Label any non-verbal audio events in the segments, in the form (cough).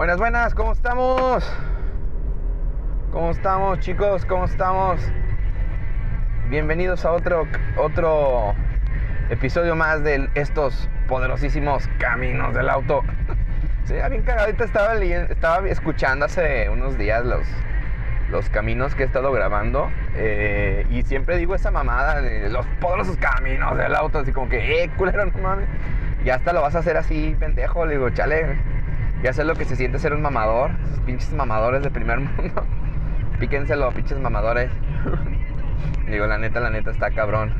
Buenas, buenas, ¿cómo estamos? ¿Cómo estamos, chicos? ¿Cómo estamos? Bienvenidos a otro, otro episodio más de estos poderosísimos caminos del auto. (laughs) Sí, bien cagadita estaba, estaba escuchando hace unos días los, los caminos que he estado grabando. Eh, y siempre digo esa mamada de los poderosos caminos del auto, así como que, eh, culero, no mames. Y hasta lo vas a hacer así, pendejo. Le digo, chale, ya sé lo que se siente ser un mamador. Esos pinches mamadores de primer (laughs) mundo. Píquenselo, pinches mamadores. Digo, la neta, la neta está cabrón.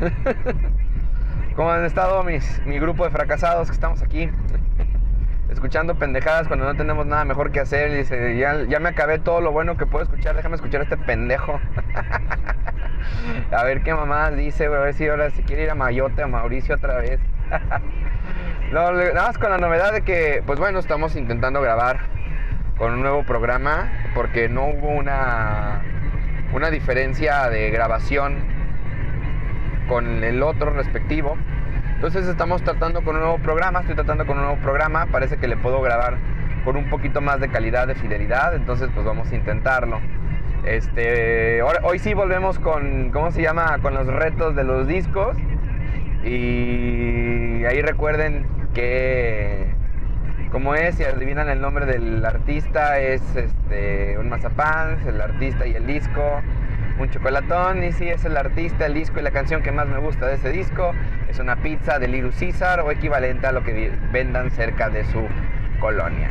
(laughs) ¿Cómo han estado mis, mi grupo de fracasados que estamos aquí? Escuchando pendejadas cuando no tenemos nada mejor que hacer. Dice, ya, ya me acabé todo lo bueno que puedo escuchar, déjame escuchar a este pendejo. (laughs) a ver qué mamá dice, a ver si ahora si quiere ir a Mayote, a Mauricio otra vez. Nada más con la novedad de que, pues bueno, estamos intentando grabar con un nuevo programa porque no hubo una, una diferencia de grabación con el otro respectivo. Entonces estamos tratando con un nuevo programa, estoy tratando con un nuevo programa, parece que le puedo grabar con un poquito más de calidad, de fidelidad, entonces pues vamos a intentarlo. Este, hoy sí volvemos con, ¿cómo se llama? Con los retos de los discos. Y ahí recuerden que como es, si adivinan el nombre del artista, es este, un mazapán, el artista y el disco, un chocolatón, y si es el artista, el disco y la canción que más me gusta de ese disco, es una pizza de Little Caesar o equivalente a lo que vendan cerca de su colonia.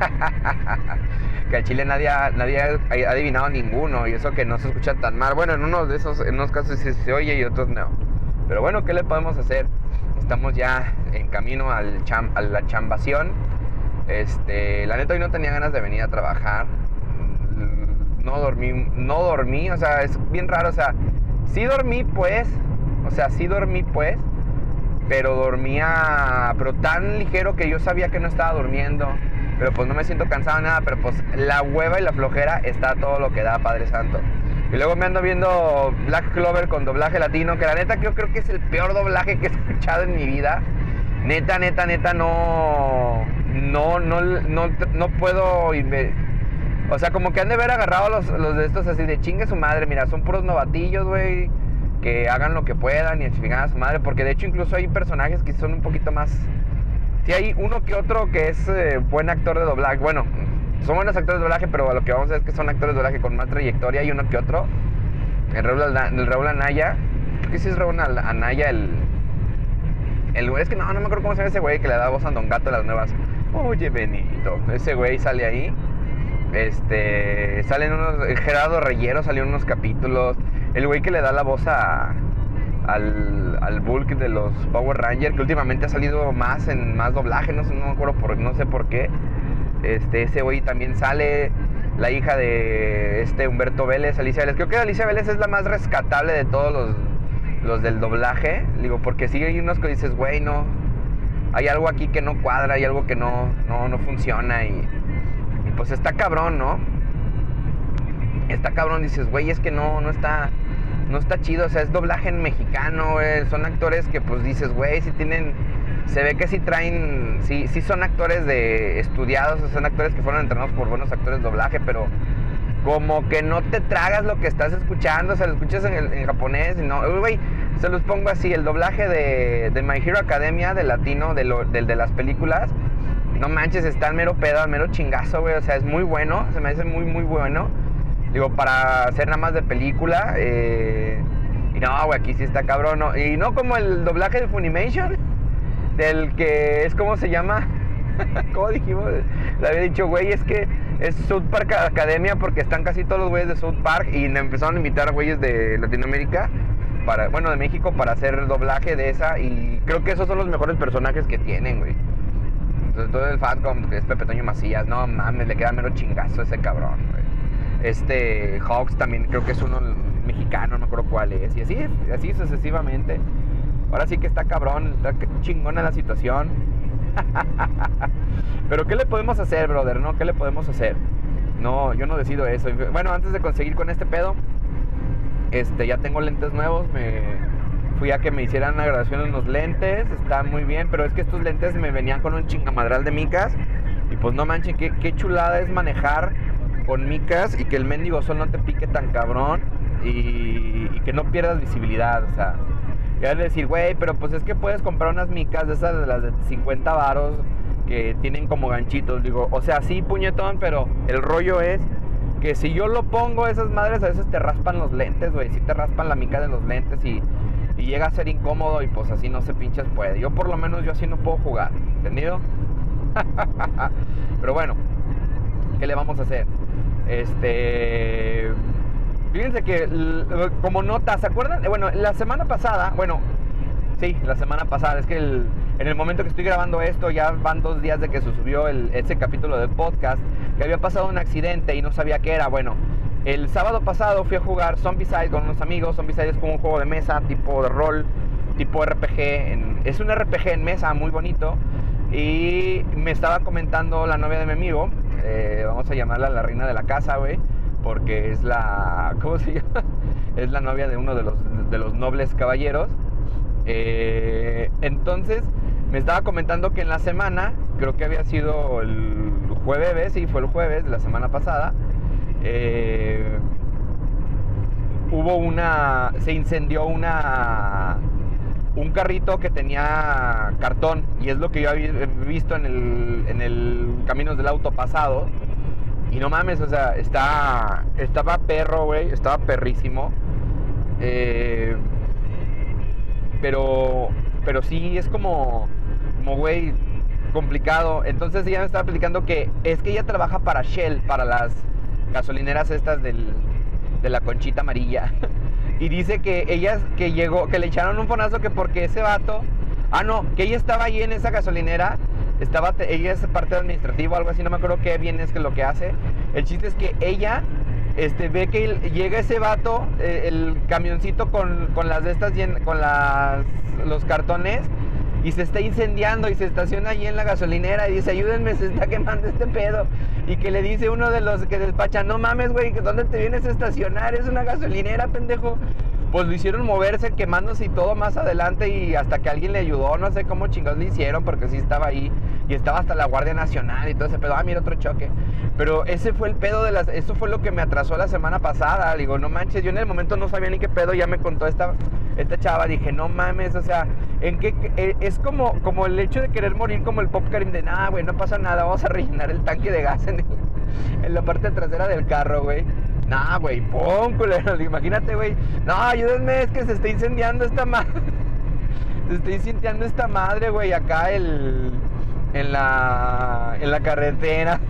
(laughs) que al chile nadie nadie ha adivinado ninguno y eso que no se escucha tan mal. Bueno, en unos de esos, en unos casos sí se oye y otros no. Pero bueno, ¿qué le podemos hacer? Estamos ya en camino al a la chambación. Este, la neta hoy no tenía ganas de venir a trabajar. No dormí, no dormí, o sea, es bien raro, o sea, sí dormí pues, o sea, sí dormí pues, pero dormía, pero tan ligero que yo sabía que no estaba durmiendo, pero pues no me siento cansado nada, pero pues la hueva y la flojera está todo lo que da, Padre Santo. Y luego me ando viendo Black Clover con doblaje latino, que la neta yo creo que es el peor doblaje que he escuchado en mi vida. Neta, neta, neta, no. No, no, no, no puedo. O sea, como que han de haber agarrado los, los de estos así de chingue su madre. Mira, son puros novatillos, güey. Que hagan lo que puedan y a su madre. Porque de hecho, incluso hay personajes que son un poquito más. Sí, hay uno que otro que es eh, buen actor de doblaje. Bueno, son buenos actores de doblaje, pero lo que vamos a ver es que son actores de doblaje con más trayectoria y uno que otro. El Raúl, el Raúl Anaya, ¿qué si es Raúl Anaya el. El güey, es que no, no me acuerdo cómo se llama ese güey que le da voz a Don Gato a las nuevas. Oye, Benito. Ese güey sale ahí. Este. Salen unos. Gerardo Reyero salió unos capítulos. El güey que le da la voz a. Al, al Bulk de los Power Rangers, que últimamente ha salido más en más doblaje, no sé, no me acuerdo por, no sé por qué. Este, ese güey también sale la hija de este Humberto Vélez, Alicia Vélez. Creo que Alicia Vélez es la más rescatable de todos los, los del doblaje. Digo, porque sí hay unos que dices, güey, no. Hay algo aquí que no cuadra, hay algo que no, no, no funciona. Y, pues está cabrón, ¿no? Está cabrón, dices, güey, es que no, no está. No está chido, o sea, es doblaje en mexicano, Son actores que pues dices, güey, si tienen se ve que sí traen, sí, son actores de estudiados, son actores que fueron entrenados por buenos actores de doblaje, pero como que no te tragas lo que estás escuchando, o sea, lo escuchas en, japonés y no, güey, se los pongo así, el doblaje de, de My Hero Academia, de latino, de del de las películas, no manches, está al mero pedo, al mero chingazo, güey, o sea, es muy bueno, se me hace muy, muy bueno, digo, para hacer nada más de película, eh, y no, güey, aquí sí está cabrón, ¿no? y no como el doblaje de Funimation, del que es como se llama, (laughs) ¿cómo dijimos? Le había dicho, güey, es que es South Park Academia porque están casi todos los güeyes de South Park y empezaron a invitar a güeyes de Latinoamérica, para, bueno, de México para hacer doblaje de esa y creo que esos son los mejores personajes que tienen, güey. Entonces todo el Fatcom, que es Pepe Toño Macías, no mames, le queda mero chingazo ese cabrón, güey. Este Hawks también creo que es uno mexicano, no me cuál es, y así, así sucesivamente. Ahora sí que está cabrón, está chingona la situación. (laughs) Pero ¿qué le podemos hacer, brother? ¿No? ¿Qué le podemos hacer? No, yo no decido eso. Bueno, antes de conseguir con este pedo, este, ya tengo lentes nuevos. Me fui a que me hicieran una graduación en unos lentes. Está muy bien, pero es que estos lentes me venían con un chingamadral de micas. Y pues no manchen, qué, qué chulada es manejar con micas y que el mendigo sol no te pique tan cabrón y, que no pierdas visibilidad. O sea, ya decir, güey, pero pues es que puedes comprar unas micas de esas de las de 50 varos que tienen como ganchitos. Digo, o sea, sí, puñetón, pero el rollo es que si yo lo pongo, esas madres a veces te raspan los lentes, güey. Si te raspan la mica de los lentes y, y, llega a ser incómodo y pues así no se pinches puede. Yo por lo menos yo así no puedo jugar, ¿entendido? (laughs) pero bueno, ¿qué le vamos a hacer? Este. Fíjense que, como nota, ¿se acuerdan? Bueno, la semana pasada, bueno, sí, la semana pasada, es que en el momento que estoy grabando esto, ya van dos días de que se subió ese capítulo del podcast, que había pasado un accidente y no sabía qué era. Bueno, el sábado pasado fui a jugar Zombicide con unos amigos. Zombicide es como un juego de mesa, tipo de rol, tipo RPG. es un RPG en mesa muy bonito. Y me estaba comentando la novia de mi amigo, eh, vamos a llamarla la reina de la casa, güey porque es la, ¿cómo se llama? (laughs) Es la novia de uno de los, de los nobles caballeros. Eh, entonces me estaba comentando que en la semana, creo que había sido el jueves, sí, fue el jueves de la semana pasada, eh, hubo una, se incendió una, un carrito que tenía cartón y es lo que yo había visto en el, en el Caminos del Auto pasado y no mames, o sea, está, estaba perro, güey, estaba perrísimo. Eh, pero, pero sí es como, como, güey, complicado. Entonces ella me estaba explicando que es que ella trabaja para Shell, para las gasolineras estas del, de la conchita amarilla. (laughs) y dice que ella, que llegó, que le echaron un fonazo que porque ese vato, ah no, que ella estaba ahí en esa gasolinera estaba, ella es parte administrativa algo así, no me acuerdo qué bien es que lo que hace. El chiste es que ella este, ve que llega ese vato, eh, el camioncito con, con, las de estas, con las, los cartones, y se está incendiando y se estaciona allí en la gasolinera y dice, ayúdenme, se está quemando este pedo. Y que le dice uno de los que despacha, no mames, güey, ¿dónde te vienes a estacionar? Es una gasolinera, pendejo pues lo hicieron moverse, quemándose y todo más adelante y hasta que alguien le ayudó, no sé cómo chingados le hicieron porque sí estaba ahí y estaba hasta la Guardia Nacional y todo ese pedo, ah, mira otro choque. Pero ese fue el pedo de las, eso fue lo que me atrasó la semana pasada, digo, no manches, yo en el momento no sabía ni qué pedo, ya me contó esta, esta chava, dije, no mames, o sea, en qué, eh, es como, como el hecho de querer morir como el Pop Karim de, nada, güey, no pasa nada, vamos a rellenar el tanque de gas en, en la parte trasera del carro, güey. Nah, güey, pon, culero. (laughs) Imagínate, güey. No, ayúdenme, es que se está incendiando esta madre. (laughs) Se está incendiando esta madre, güey, acá el. En la. En la carretera.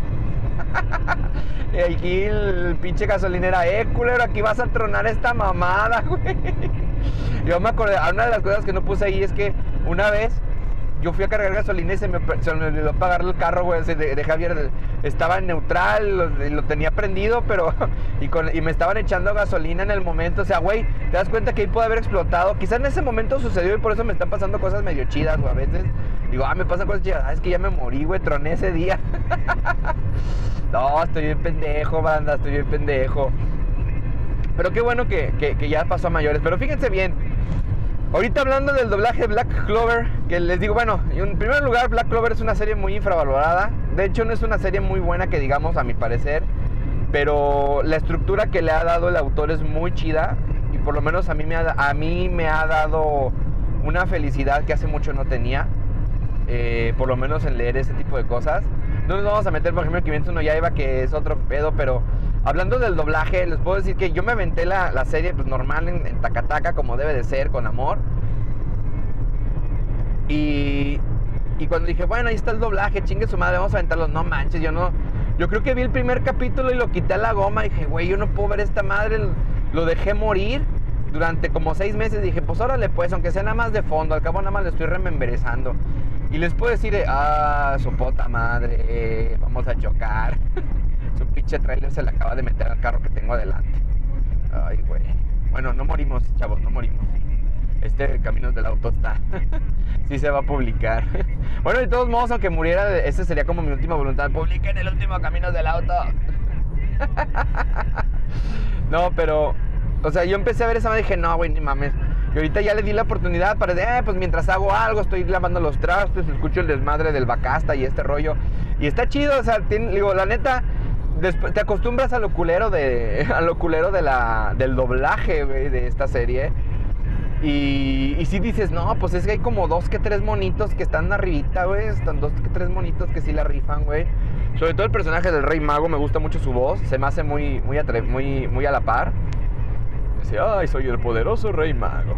(laughs) y aquí el pinche gasolinera, eh, culero, aquí vas a tronar esta mamada, güey. Yo me acordé, una de las cosas que no puse ahí es que una vez yo fui a cargar gasolina y se me, se me olvidó pagar el carro, güey, de, de, Javier. Estaba neutral, lo, tenía prendido, pero. (laughs) Y, con, y me estaban echando gasolina en el momento. O sea, güey, te das cuenta que ahí puede haber explotado. Quizás en ese momento sucedió y por eso me están pasando cosas medio chidas, güey. A veces digo, ah, me pasan cosas chidas. Ah, es que ya me morí, güey, troné ese día. (laughs) no, estoy bien pendejo, banda, estoy bien pendejo. Pero qué bueno que, que ya pasó a mayores. Pero fíjense bien. Ahorita hablando del doblaje Black Clover, que les digo, bueno, en primer lugar, Black Clover es una serie muy infravalorada. De hecho, no es una serie muy buena que digamos, a mi parecer. Pero la estructura que le ha dado el autor es muy chida. Y por lo menos a mí me ha, a mí me ha dado una felicidad que hace mucho no tenía. Eh, por lo menos en leer ese tipo de cosas. No nos vamos a meter, por ejemplo, en 501 ya iba, que es otro pedo, pero Hablando del doblaje, les puedo decir que yo me aventé la, serie pues, normal en, en Tacataca, como debe de ser, con amor. Y, y cuando dije, bueno, ahí está el doblaje, chingue su madre, vamos a aventarlo. No manches, yo no. Yo creo que vi el primer capítulo y lo quité a la goma. Y dije, güey, yo no puedo ver esta madre. Lo dejé morir durante como seis meses. Dije, pues órale, pues, aunque sea nada más de fondo, al cabo nada más le estoy rememberezando. Y les puedo decir, ah, su puta madre, vamos a chocar. (laughs) Su pinche trailer se le acaba de meter al carro que tengo adelante. Ay, güey. Bueno, no morimos, chavos, no morimos. Este Caminos del Auto está. (laughs) sí se va a publicar. (laughs) bueno, de todos modos, aunque muriera, esa sería como mi última voluntad. Publiquen el último Caminos del Auto. (laughs) no, pero... O sea, yo empecé a ver esa madre y dije, no, güey, ni mames. Y ahorita ya le di la oportunidad para decir, eh, pues mientras hago algo, estoy lavando los trastos, escucho el desmadre del bacasta y este rollo. Y está chido, o sea, digo, la neta, te acostumbras a lo culero de, (laughs) a lo culero de la, del doblaje, de esta serie. Y, si dices, no, pues es que hay como dos que tres monitos que están arribita, güey. Están dos que tres monitos que sí la rifan, güey. Sobre todo el personaje del Rey Mago, me gusta mucho su voz. Se me hace muy, muy, a la par. Dice, ay, soy el poderoso Rey Mago.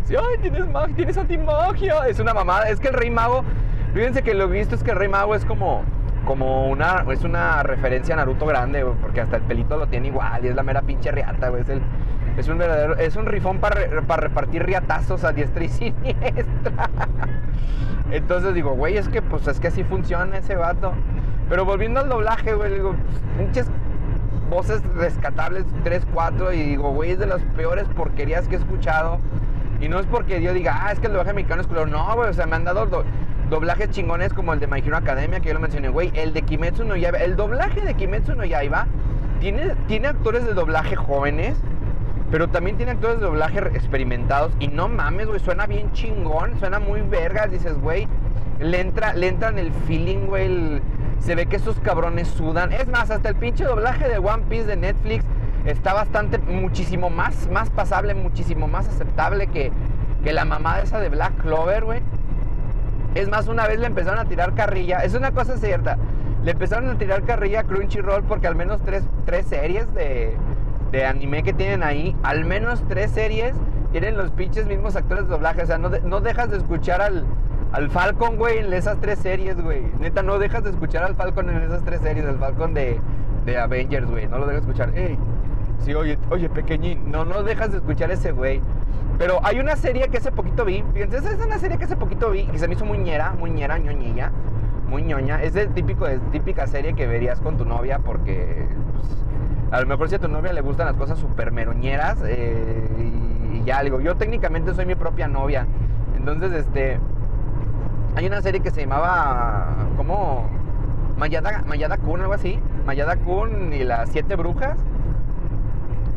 Dice, ay, tienes magia, tienes antimagia. Es una mamada. Es que el Rey Mago, fíjense que lo visto es que el Rey Mago es como como una, es una referencia a Naruto grande, porque hasta el pelito lo tiene igual y es la mera pinche riata, güey. Es, el, es un verdadero, es un rifón para repartir riatazos a diestra y (laughs) siniestra. Entonces digo, güey, es que pues es que así funciona ese vato. Pero volviendo al doblaje, güey, digo, pinches voces rescatables, 3, 4, y digo, güey, es de las peores porquerías que he escuchado. Y no es porque yo diga, ah, es que el doblaje mexicano es culero. No, güey, o sea, me han dado doblajes chingones como el de My Hero Academia, que yo lo mencioné, güey. El de Kimetsu no Yaiba. El doblaje de Kimetsu no Yaiba tiene, actores de doblaje jóvenes, pero también tiene actores de doblaje experimentados. Y no mames, güey, suena bien chingón, suena muy vergas. Dices, güey, le entra, le entra en el feeling, güey. se ve que esos cabrones sudan. Es más, hasta el pinche doblaje de One Piece de Netflix está bastante, muchísimo más, más pasable, muchísimo más aceptable que, que la mamada esa de Black Clover, güey. Es más, una vez le empezaron a tirar carrilla. Es una cosa cierta. Le empezaron a tirar carrilla a Crunchyroll porque al menos tres, tres series de, de, anime que tienen ahí, al menos tres series tienen los pinches mismos actores de doblaje. O sea, no, no dejas de escuchar al, al Falcon, güey, en esas tres series, güey. Neta, no dejas de escuchar al Falcon en esas tres series. El Falcon de, de Avengers, güey. No lo dejas de escuchar. Ey, sí, oye, oye, pequeñín. No, no dejas de escuchar ese güey. Pero hay una serie que hace poquito vi. Fíjense, esa es una serie que hace poquito vi y se me hizo muy ñera, muy ñera, ñoñilla. Muy ñoña. Es de típico, de típica serie que verías con tu novia porque pues, a lo mejor si a tu novia le gustan las cosas súper meroñeras eh, y, ya digo, yo técnicamente soy mi propia novia. Entonces, este, hay una serie que se llamaba, ¿cómo? Mayada, Mayada Kun, algo así. Mayada Kun y las siete brujas.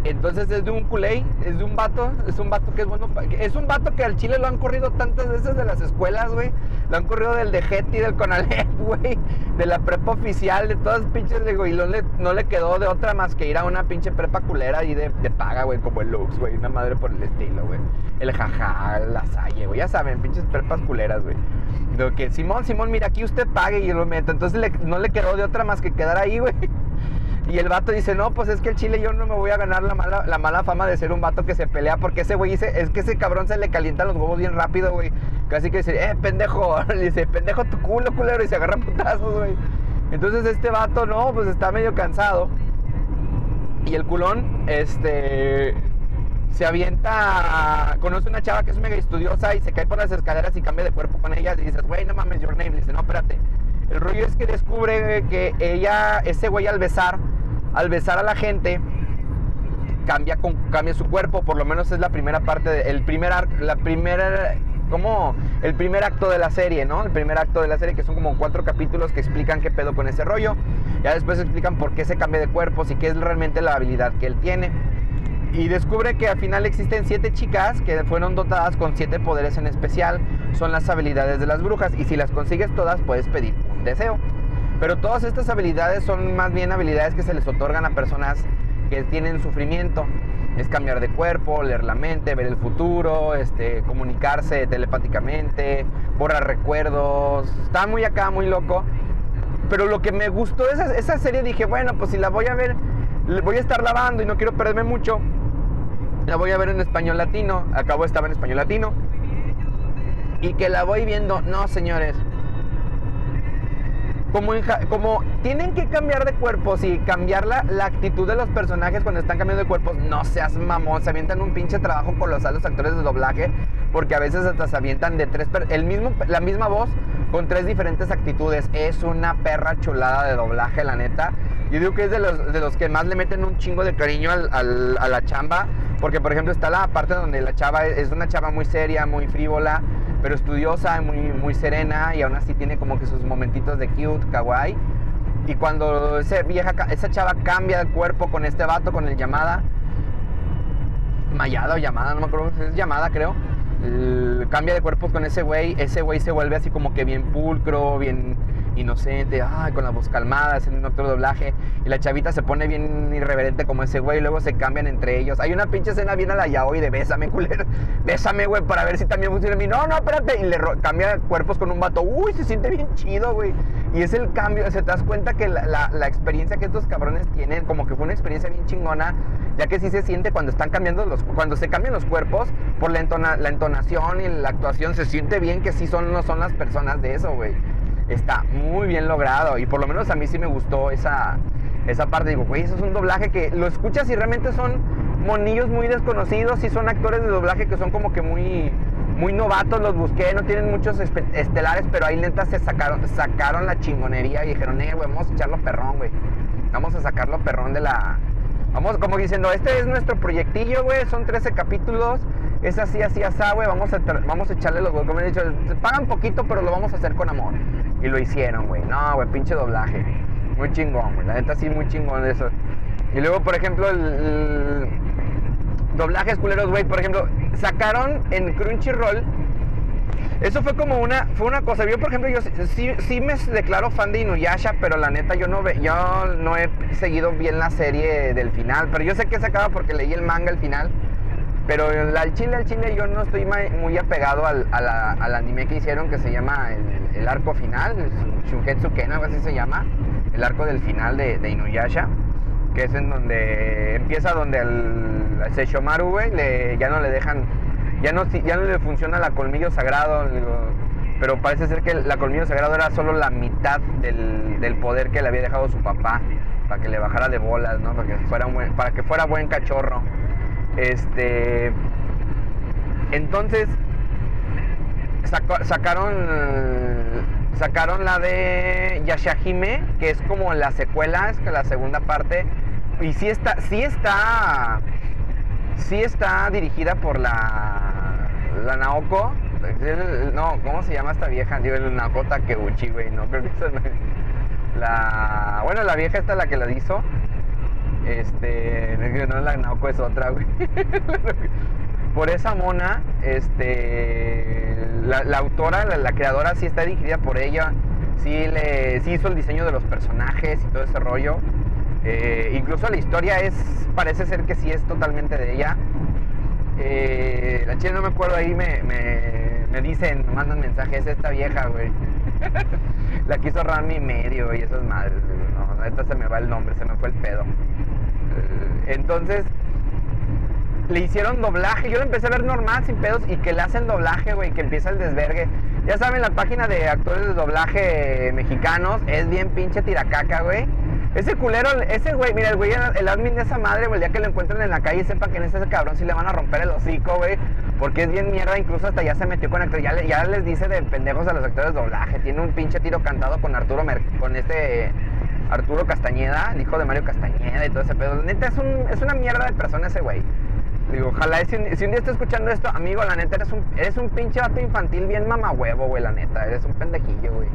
Entonces es de un culé, es de un vato, es un vato que es bueno, es un vato que al Chile lo han corrido tantas veces de las escuelas, güey. Lo han corrido del de Getty, del Conalep, (laughs) güey, de la prepa oficial, de todas pinches, digo, y no le, quedó de otra más que ir a una pinche prepa culera y de, paga, güey, como el Lux, güey, una madre por el estilo, güey. El jaja, la salle, güey, ya saben, pinches prepas culeras, güey. Digo que Simón, Simón, mira, aquí usted pague y lo meto. Entonces no le quedó de otra más que quedar ahí, güey. Y el vato dice, no, pues es que el chile yo no me voy a ganar la mala, la mala fama de ser un vato que se pelea, porque ese güey dice, es que ese cabrón se le calientan los huevos bien rápido, güey. Casi que dice, eh, pendejo, (laughs) le dice, pendejo tu culo, culero, y se agarra putazos, güey. Entonces este vato, no, pues está medio cansado. Y el culón, este, se avienta, conoce una chava que es mega estudiosa y se cae por las escaleras y cambia de cuerpo con ella y dices, güey, no mames, your name. Le dice, no, espérate. El rollo es que descubre que ella, ese güey al besar, al besar a la gente, cambia, cambia su cuerpo, por lo menos es la primera parte, el primer, la el primer acto de la serie, ¿no? El primer acto de la serie, que son como cuatro capítulos que explican qué pedo con ese rollo. Ya después explican por qué se cambia de cuerpo y qué es realmente la habilidad que él tiene. Y descubre que al final existen siete chicas que fueron dotadas con siete poderes en especial. Son las habilidades de las brujas y si las consigues todas puedes pedir un deseo. Pero todas estas habilidades son más bien habilidades que se les otorgan a personas que tienen sufrimiento. Es cambiar de cuerpo, leer la mente, ver el futuro, este, comunicarse telepáticamente, borrar recuerdos. Está muy acá, muy loco. Pero lo que me gustó esa, esa serie dije, bueno, pues si la voy a ver, voy a estar lavando y no quiero perderme mucho. La voy a ver en español latino. Acabo estaba en español latino. Y que la voy viendo. No, señores como, tienen que cambiar de cuerpos y cambiar la, la, actitud de los personajes cuando están cambiando de cuerpos, no seas mamón, se avientan un pinche trabajo colosal los actores de doblaje, porque a veces hasta se avientan de tres, el mismo, la misma voz con tres diferentes actitudes. Es una perra chulada de doblaje, la neta. Yo digo que es de los, de los que más le meten un chingo de cariño al, a la chamba, porque por ejemplo está la parte donde la chava es una chava muy seria, muy frívola, pero estudiosa, muy, muy serena y aún así tiene como que sus momentitos de cute, kawaii. Y cuando ese vieja, esa chava cambia de cuerpo con este vato, con el llamada, Mayada o llamada, no me acuerdo, es llamada creo. Cambia de cuerpos con ese güey, ese güey se vuelve así como que bien pulcro, bien inocente, ay, con la voz calmada, es un otro doblaje. Y la chavita se pone bien irreverente como ese güey, y luego se cambian entre ellos. Hay una pinche escena bien a la yaoi de bésame, culero. (laughs) Bésame, güey, para ver si también funciona en mí. No, no, espérate. Y le cambia cuerpos con un vato. Uy, se siente bien chido, güey. Y es el cambio, se te das cuenta que la, la, experiencia que estos cabrones tienen, como que fue una experiencia bien chingona, ya que sí se siente cuando están cambiando los, cuando se cambian los cuerpos, por la, entona, la entonación y la actuación, se siente bien que sí son, no son las personas de eso, güey está muy bien logrado y por lo menos a mí sí me gustó esa, esa parte. Digo, güey, eso es un doblaje que lo escuchas y realmente son monillos muy desconocidos y son actores de doblaje que son como que muy, muy novatos. Los busqué, no tienen muchos estelares, pero ahí neta se sacaron, sacaron la chingonería y dijeron, eh, güey, vamos a echarlo perrón, güey. Vamos a sacarlo perrón de la... Vamos como diciendo, este es nuestro proyectillo, güey, son 13 capítulos es así, así, así, güey, vamos a, vamos a echarle los como he dicho, pagan poquito, pero lo vamos a hacer con amor. Y lo hicieron, güey. No, güey, pinche doblaje. Muy chingón, güey. La neta sí, muy chingón eso. Y luego, por ejemplo, el, doblajes culeros, güey. Por ejemplo, sacaron en Crunchyroll. Eso fue como una, fue una cosa. Yo, por ejemplo, yo sí, sí me declaro fan de Inuyasha, pero la neta yo no, ve, yo no he seguido bien la serie del final. Pero yo sé que se acaba porque leí el manga al final. Pero al chile, al chile, yo no estoy muy apegado al, anime que hicieron que se llama el, arco final, el Shunketsu Ken, así se llama, el arco del final de, Inuyasha, que es en donde empieza donde al Seishomaru, güey, ya no le dejan, ya no, ya no le funciona la colmillo sagrado, pero parece ser que la colmillo sagrado era solo la mitad del, poder que le había dejado su papá, para que le bajara de bolas, ¿no? Para que fuera, para que fuera buen cachorro. Este. Entonces. sacaron. Sacaron la de Yashahime, que es como la secuela, es que la segunda parte. Y sí está. Sí está. Sí está dirigida por la. La Naoko. No, ¿cómo se llama esta vieja? Digo, el Naoko Takeuchi, güey. No, creo que eso no La. Bueno, la vieja esta la que la hizo. Este, (laughs) no la Naoko es otra, güey. (laughs) por esa mona, este, la, autora, la, creadora sí está dirigida por ella, sí, le, sí hizo el diseño de los personajes y todo ese rollo. Eh, incluso la historia es, parece ser que sí es totalmente de ella. Eh, la chile no me acuerdo ahí, me, me, me dicen, mandan mensajes, esta vieja, güey. (laughs) la quiso Rami medio y esas madres, No, neta se me va el nombre, se me fue el pedo. Entonces, le hicieron doblaje. Yo lo empecé a ver normal, sin pedos, y que le hacen doblaje, güey, que empieza el desvergue. Ya saben, la página de actores de doblaje mexicanos es bien pinche tiracaca, güey. Ese culero, ese güey, mira, el güey, el admin de esa madre, güey, el día que lo encuentren en la calle, sepa que en ese cabrón sí le van a romper el hocico, güey. Porque es bien mierda, incluso hasta ya se metió con actores. Ya, les dice de pendejos a los actores de doblaje. Tiene un pinche tiro cantado con Arturo Mer con este Arturo Castañeda, el hijo de Mario Castañeda y todo ese pedo. Neta, es, un, es una mierda de persona ese güey. Digo, ojalá, si un, si un, día está escuchando esto, amigo, la neta, eres un, eres un pinche vato infantil bien mamahuevo, güey, la neta. Eres un pendejillo, güey.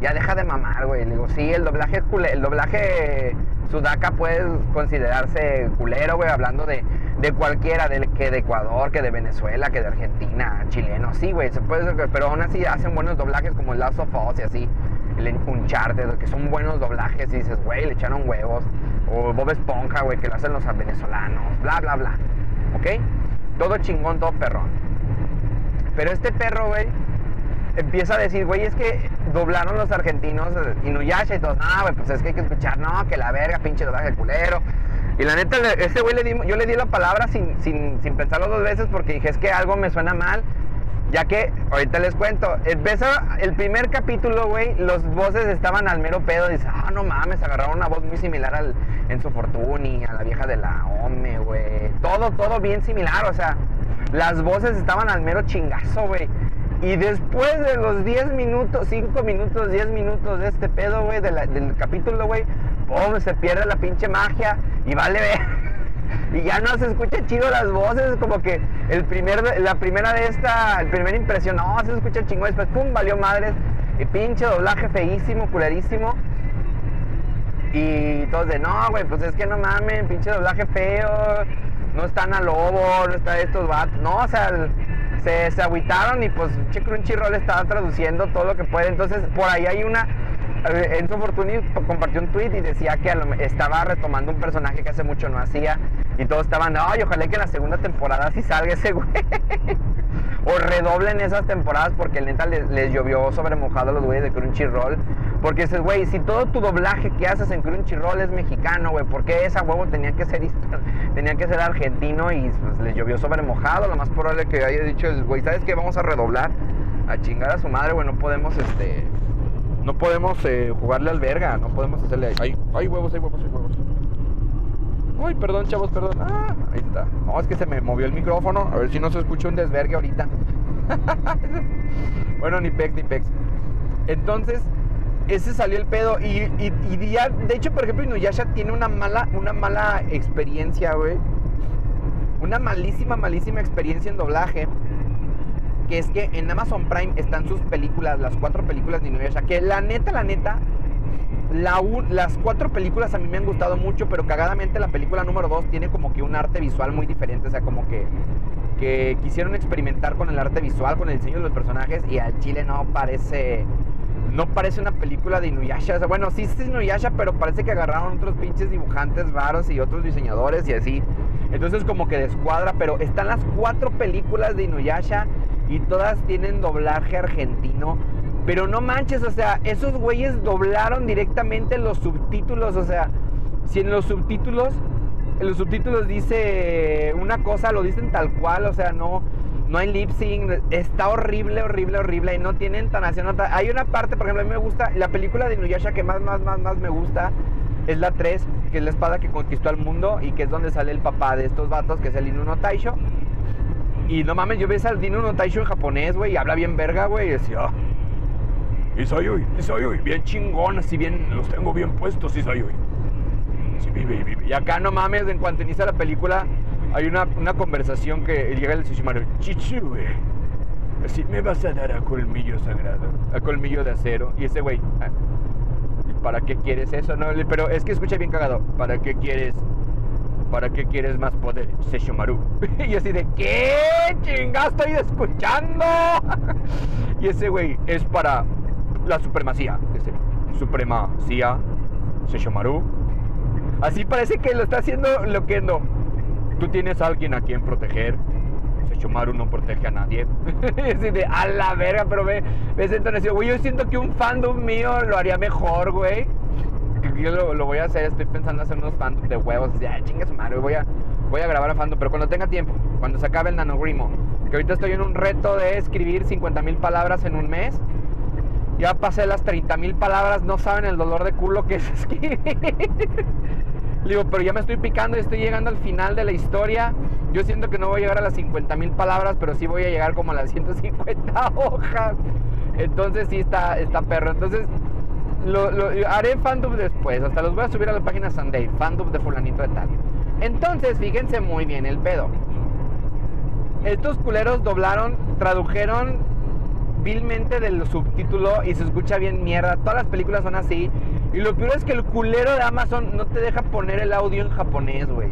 Ya deja de mamar, güey. Digo, sí, el doblaje, el doblaje sudaca puede considerarse culero, güey, hablando de, de cualquiera, que de Ecuador, que de Venezuela, que de Argentina, chileno, sí, güey, se puede, pero aún así hacen buenos doblajes como el Last of Us y así el Uncharted, que son buenos doblajes y dices, güey, le echaron huevos. O Bob Esponja, güey, que lo hacen los venezolanos, bla, bla, bla. ¿Ok? Todo chingón, todo perrón. Pero este perro, güey, empieza a decir, güey, es que doblaron los argentinos Inuyasha y todo. Ah, güey, pues es que hay que escuchar, no, que la verga, pinche doblaje culero. Y la neta, ese güey le di, yo le di la palabra sin, sin, sin pensarlo dos veces porque dije, es que algo me suena mal ya que, ahorita les cuento, empezó el primer capítulo, güey, los voces estaban al mero pedo. Dice, ah, no mames, agarraron una voz muy similar al Enzo Fortuni, a la vieja de la OME, güey. Todo, todo bien similar, o sea, las voces estaban al mero chingazo, güey. Y después de los 10 minutos, 5 minutos, 10 minutos de este pedo, güey, del capítulo, güey, pum, se pierde la pinche magia y vale ver y ya no se escucha chido las voces, como que el primer, la primera de esta, el primer impresión, no, se escucha chingón, después pum, valió madres, y pinche doblaje feísimo, culerísimo. Y todos de, no, güey, pues es que no mames, pinche doblaje feo, no están a lobo, no está estos vatos, no, o sea, se, se agüitaron y pues Crunchyroll estaba traduciendo todo lo que puede. Entonces por ahí hay una... eh, Enzo Fortuni compartió un tweet y decía que estaba retomando un personaje que hace mucho no hacía y todos estaban, ay, ojalá que en la segunda temporada sí salga ese güey. (laughs) o redoblen esas temporadas porque neta les, les llovió sobre mojado a los güeyes de Crunchyroll. Porque dices, güey, si todo tu doblaje que haces en Crunchyroll es mexicano, güey, ¿por qué esa huevo tenía que ser tenía que ser argentino y pues, les llovió sobre mojado? Lo más probable que haya dicho güey, ¿sabes qué? Vamos a redoblar, a chingar a su madre, güey, no podemos, este, no podemos eh, jugarle al verga, no podemos hacerle, hay, hay huevos, hay huevos, hay huevos. Uy, perdón, chavos, perdón. Ah, ahí está. No, es que se me movió el micrófono. A ver si no se escucha un desvergue ahorita. (laughs) bueno, ni pex, ni pex. Entonces, ese salió el pedo. Y, y, y ya, de hecho, por ejemplo, Inuyasha tiene una mala, una mala experiencia, güey. Una malísima, malísima experiencia en doblaje. Que es que en Amazon Prime están sus películas, las cuatro películas de Inuyasha. Que la neta, la neta, la un- las cuatro películas a mí me han gustado mucho, pero cagadamente la película número dos tiene como que un arte visual muy diferente, o sea, como que, que quisieron experimentar con el arte visual, con el diseño de los personajes y al chile no parece no parece una película de Inuyasha, bueno, sí es Inuyasha, pero parece que agarraron otros pinches dibujantes raros y otros diseñadores y así. Entonces como que descuadra, pero están las cuatro películas de Inuyasha y todas tienen doblaje argentino. Pero no manches, o sea, esos güeyes doblaron directamente los subtítulos, o sea, si en los subtítulos, en los subtítulos dice una cosa, lo dicen tal cual, o sea, no, no hay lip sync, está horrible, horrible, horrible, y no tienen entonación. Hay una parte, por ejemplo, a mí me gusta, la película de Inuyasha que más, más, más, más me gusta es la 3, que es la espada que conquistó al mundo y que es donde sale el papá de estos vatos, que es el Inu no Taisho. Y no mames, yo ves al Inu no Taisho en japonés, güey, y habla bien verga, güey, y decía, "Ah, Isayui, Isayui, bien chingón, así bien, los tengo bien puestos, Isayui. Sí, vive, vive. Y acá no mames, en cuanto inicia la película, hay una, una conversación que llega el Tsushimaru, Chichue, así, me vas a dar a colmillo sagrado, a colmillo de acero. Y ese güey, "Ah, ¿y ¿para qué quieres eso? No, pero es que escucha bien cagado, ¿para qué quieres? ¿Para qué quieres más poder? Sesshomaru. (laughs) y así de, ¿qué? Chinga, estoy escuchando. (laughs) y ese güey es para la supremacía. Dice, supremacía, Sesshomaru. Así parece que lo está haciendo lo que no. Tú tienes a alguien a quien proteger. Sesshomaru no protege a nadie. (laughs) Es así de, a la verga, pero ve, ve esa entonación. Güey, yo siento que un fandom mío lo haría mejor, güey. Yo lo, voy a hacer, estoy pensando hacer unos fandom de huevos. Así, ah, chinga su madre, voy a, voy a grabar a fandom. Pero cuando tenga tiempo, cuando se acabe el nanogrimo. Que ahorita estoy en un reto de escribir 50 mil palabras en un mes. Ya pasé las 30 mil palabras, no saben el dolor de culo que es escribir. (laughs) Digo, pero ya me estoy picando y estoy llegando al final de la historia. Yo siento que no voy a llegar a las 50 mil palabras, pero sí voy a llegar como a las 150 (laughs) hojas. Entonces sí está, está perro. Entonces lo, haré fandom después. Hasta los voy a subir a la página Sunday. Fandom de fulanito de tal. Entonces, fíjense muy bien el pedo. Estos culeros doblaron, tradujeron vilmente del subtítulo y se escucha bien mierda. Todas las películas son así. Y lo peor es que el culero de Amazon no te deja poner el audio en japonés, güey.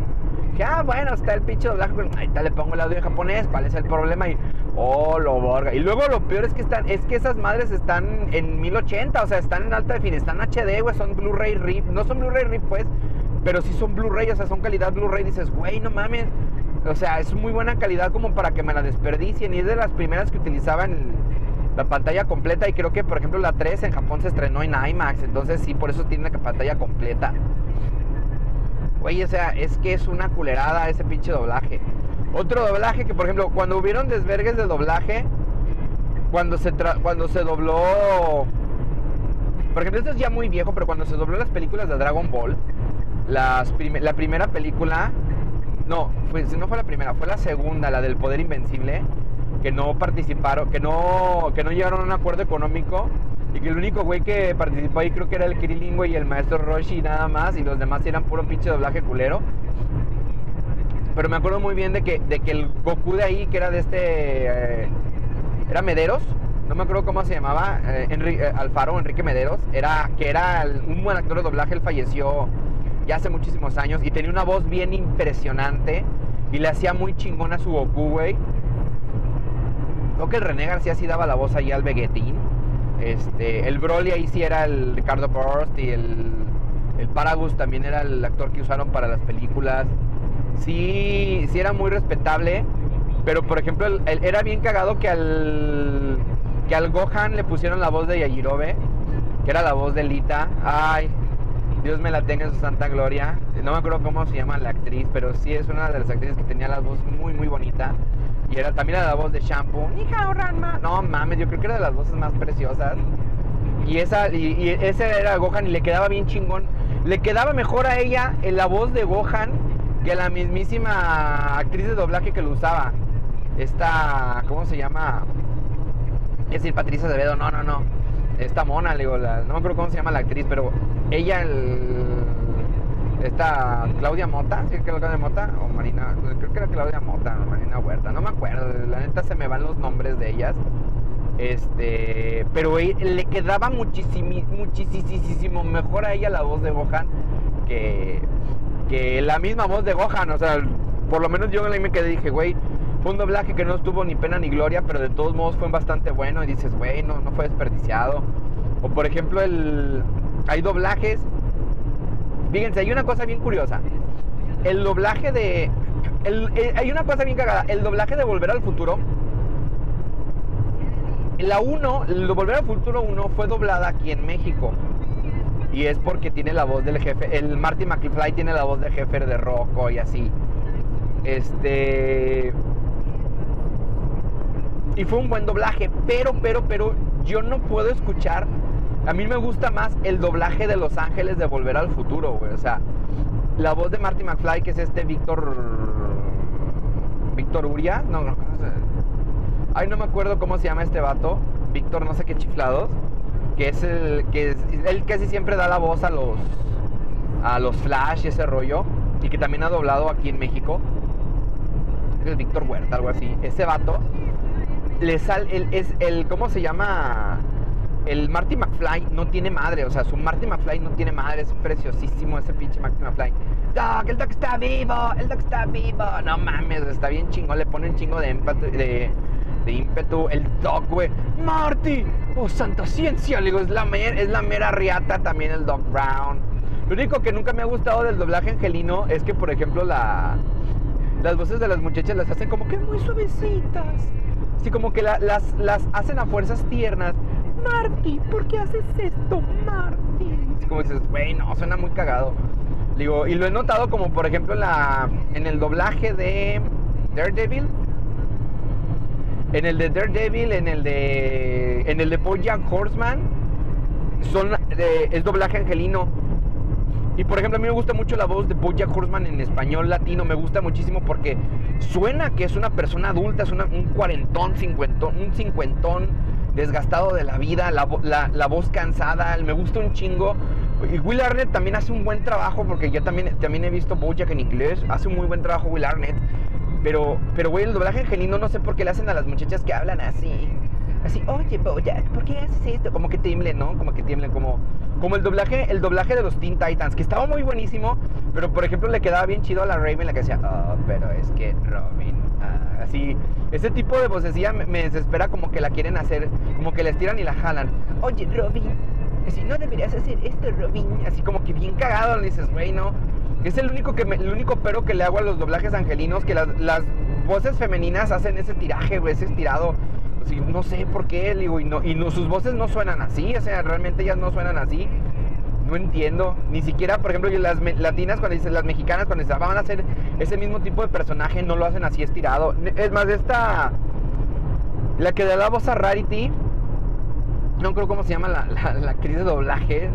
Dije, ah, bueno, está el pinche doblaje. pero Ahorita le pongo el audio en japonés. ¿Cuál es el problema? Y, oh, lo borga. Y luego lo peor es que están, es que esas madres están en 1080, o sea, están en alta definición, están HD, güey, son Blu-ray RIP. No son Blu-ray RIP, pues, pero sí son Blu-ray, o sea, son calidad Blu-ray. Dices, güey, no mames. O sea, es muy buena calidad como para que me la desperdicien. Y es de las primeras que utilizaban la pantalla completa. Y creo que, por ejemplo, la 3 en Japón se estrenó en IMAX. Entonces, sí, por eso tiene la pantalla completa. Güey, o sea, es que es una culerada ese pinche doblaje. Otro doblaje que, por ejemplo, cuando hubieron desvergues de doblaje, cuando se, tra- cuando se dobló. Por ejemplo, esto es ya muy viejo, pero cuando se dobló las películas de Dragon Ball, las prime- la primera película. No, fue, no fue la primera, fue la segunda, la del Poder Invencible, que no participaron, que no, que no llegaron a un acuerdo económico. Y que el único güey que participó ahí creo que era el Krillin, y el maestro Roshi y nada más. Y los demás eran puro pinche doblaje culero. Pero me acuerdo muy bien de que, de que el Goku de ahí, que era de este. eh, era Mederos, no me acuerdo cómo se llamaba, eh, eh, Alfaro, Enrique Mederos, era, que era un buen actor de doblaje, él falleció ya hace muchísimos años y tenía una voz bien impresionante y le hacía muy chingón a su Goku, güey. Creo que el René García sí daba la voz ahí al Veguetín. Este, el Broly ahí sí era el Ricardo Burst y el, el Paragus también era el actor que usaron para las películas. Sí, sí era muy respetable. Pero por ejemplo, era bien cagado que al que al Gohan le pusieron la voz de Yajirobe, que era la voz de Lita. Ay, Dios me la tenga en su santa gloria. No me acuerdo cómo se llama la actriz, pero sí es una de las actrices que tenía la voz muy, muy bonita. Y era también era la voz de Shampoo. No mames, yo creo que era de las voces más preciosas. Y esa y, ese era Gohan y le quedaba bien chingón. Le quedaba mejor a ella en la voz de Gohan que la mismísima actriz de doblaje que lo usaba. Esta, ¿cómo se llama? Es decir, Patricia Devedo, no, no, no. Esta mona, le digo, no me acuerdo cómo se llama la actriz, pero ella, el, esta Claudia Mota, ¿sí que Claudia Mota? O Marina, creo que era Claudia Mota, o Marina Huerta, no me acuerdo, la neta se me van los nombres de ellas. Este, pero le quedaba muchísimo, muchísimo mejor a ella la voz de Gohan que, que la misma voz de Gohan. O sea, por lo menos yo me quedé dije, güey, fue un doblaje que no estuvo ni pena ni gloria, pero de todos modos fue bastante bueno. Y dices, güey, no, fue desperdiciado. O por ejemplo, el, hay doblajes. Fíjense, hay una cosa bien curiosa. El doblaje de. Eh, hay una cosa bien cagada. El doblaje de Volver al Futuro. La 1, el Volver al Futuro 1 fue doblada aquí en México. Y es porque tiene la voz del jefe. El Marty McFly tiene la voz del jefe de Rocco y así. Este y fue un buen doblaje, pero, pero, pero yo no puedo escuchar. A mí me gusta más el doblaje de Los Ángeles de Volver al Futuro, güey. O sea, la voz de Marty McFly, que es este Víctor. Víctor Uria. No, no, Ay, no me acuerdo cómo se llama este vato. Víctor, no sé qué chiflados. Que es el. que es, Él casi siempre da la voz a los. a los Flash y ese rollo. Y que también ha doblado aquí en México. Es Víctor Huerta, algo así. Ese vato le sal, el, es el, ¿cómo se llama? El Marty McFly no tiene madre, o sea, su Marty McFly no tiene madre, es preciosísimo ese pinche Marty McFly. Doc, el Doc está vivo, el Doc está vivo. No mames, está bien chingón, le ponen chingo de, de, de ímpetu. El Doc, güey, Marty, oh santa ciencia, le digo, es la, es la mera riata también el Doc Brown. Lo único que nunca me ha gustado del doblaje angelino es que, por ejemplo, la, las voces de las muchachas las hacen como que muy suavecitas. Así como que las, las hacen a fuerzas tiernas. Marty, ¿por qué haces esto, Marty? Como dices, güey, no, suena muy cagado. Digo, y lo he notado como por ejemplo la, en el doblaje de Daredevil. En el de Daredevil, en el de. En el de Bojack Horseman. Son, de, es doblaje angelino. Y por ejemplo, a mí me gusta mucho la voz de Bojack Horseman en español latino. Me gusta muchísimo porque suena que es una persona adulta, es un cuarentón, cincuentón, un cincuentón desgastado de la vida, la, voz cansada. Me gusta un chingo. Y Will Arnett también hace un buen trabajo porque yo también, también he visto Bojack en inglés. Hace un muy buen trabajo Will Arnett. Pero, pero güey, el doblaje angelino no sé por qué le hacen a las muchachas que hablan así. Así, oye, Bojack, ¿por qué haces esto? Como que tiemblen, ¿no? Como que tiemblen, como como el doblaje, el doblaje de los Teen Titans, que estaba muy buenísimo, pero por ejemplo le quedaba bien chido a la Raven la que decía, oh, pero es que Robin, ah", así, ese tipo de vocecilla me, me, desespera como que la quieren hacer, como que la estiran y la jalan. Oye, Robin, así, no deberías hacer esto, Robin, así como que bien cagado, le dices, güey, no. Es el único, que el único pero que le hago a los doblajes angelinos, que las, voces femeninas hacen ese tiraje, güey, ese estirado no sé por qué, digo, y, no, y no, sus voces no suenan así, o sea, realmente ellas no suenan así. No entiendo, ni siquiera, por ejemplo, las latinas, cuando dicen las mexicanas, cuando se van a hacer ese mismo tipo de personaje, no lo hacen así estirado. Es más, esta, la que da la voz a Rarity, no creo cómo se llama la, la, actriz de doblaje,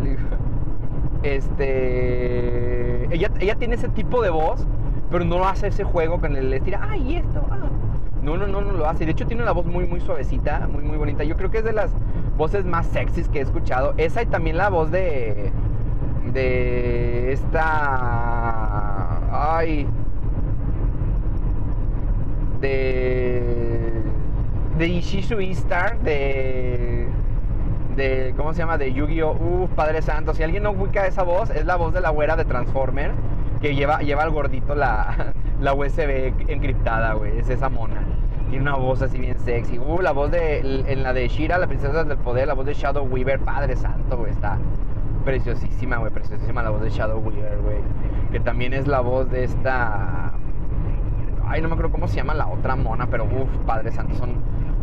este, ella, ella tiene ese tipo de voz, pero no hace ese juego con el estira, ay, esto, ah no, no, no, no lo hace. De hecho, tiene una voz muy, muy suavecita, muy, muy bonita. Yo creo que es de las voces más sexys que he escuchado. Esa y también la voz de. de esta. Ay. De. de Ishizu Star, de. De. ¿Cómo se llama? De Yu-Gi-Oh! Uf, Padre Santo. Si alguien no ubica esa voz, es la voz de la güera de Transformers que lleva, lleva al gordito la, (laughs) la USB encriptada, güey. Es esa mona. Tiene una voz así bien sexy. Uh, la voz de. En la de Shira, la princesa del poder, la voz de Shadow Weaver, Padre Santo, güey. Está preciosísima, güey. Preciosísima la voz de Shadow Weaver, güey. Que también es la voz de esta. Ay, no me acuerdo cómo se llama la otra mona, pero uff, Padre Santo. Son